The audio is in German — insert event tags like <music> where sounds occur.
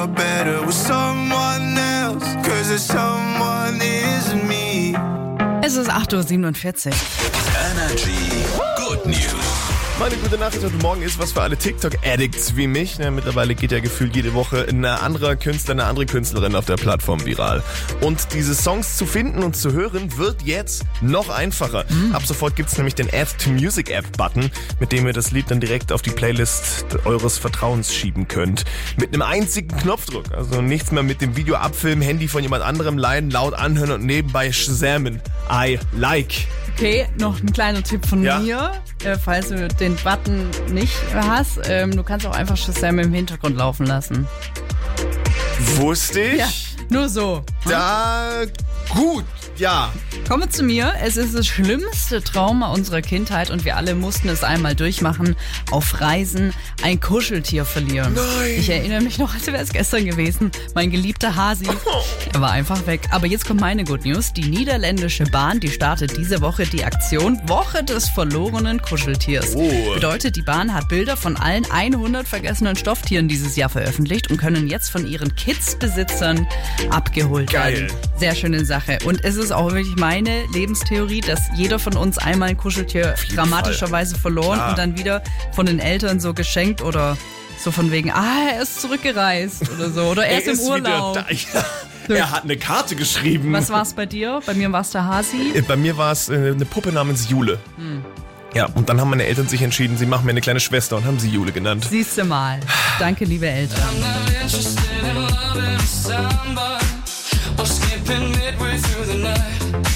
far better with someone else. Cause the someone is me. Es ist 8.47 Uhr. Energy Good News. Meine gute Nachricht heute Morgen ist was für alle TikTok-Addicts wie mich. Ja, mittlerweile geht ja gefühlt jede Woche ein anderer Künstler, eine andere Künstlerin auf der Plattform viral. Und diese Songs zu finden und zu hören wird jetzt noch einfacher. Ab sofort gibt's nämlich den Add to Music App-Button, mit dem ihr das Lied dann direkt auf die Playlist eures Vertrauens schieben könnt. Mit einem einzigen Knopfdruck. Also nichts mehr mit dem Video abfilmen, Handy von jemand anderem leihen, laut anhören und nebenbei shazamen. I like. Okay, noch ein kleiner Tipp von Ja. mir, äh, falls du den Button nicht hast. Ähm, du kannst auch einfach Shazam im Hintergrund laufen lassen. Wusste ich? Ja, nur so. Da gut, ja. Komme zu mir. Es ist das schlimmste Trauma unserer Kindheit und wir alle mussten es einmal durchmachen. Auf Reisen ein Kuscheltier verlieren. Nein. Ich erinnere mich noch, als wäre es gestern gewesen. Mein geliebter Hasi. Er war einfach weg. Aber jetzt kommt meine Good News. Die niederländische Bahn, die startet diese Woche die Aktion Woche des verlorenen Kuscheltiers. Oh. Bedeutet, die Bahn hat Bilder von allen 100 vergessenen Stofftieren dieses Jahr veröffentlicht und können jetzt von ihren Kids-Besitzern abgeholt Geil. werden. Sehr schöne Sache. Und es ist auch wirklich meine Lebenstheorie, dass jeder von uns einmal ein Kuscheltier dramatischerweise verloren Klar. und dann wieder von den Eltern so geschenkt oder so von wegen, ah, er ist zurückgereist oder so. Oder er <laughs> ist im Urlaub. Wieder da. <laughs> Ja. Er hat eine Karte geschrieben. Was war's bei dir? Bei mir war es der Hasi. Äh, Bei mir war es äh, eine Puppe namens Jule. Hm. Ja, und dann haben meine Eltern sich entschieden, sie machen mir eine kleine Schwester und haben sie Jule genannt. Siehst du mal. Danke, liebe Eltern. through the night.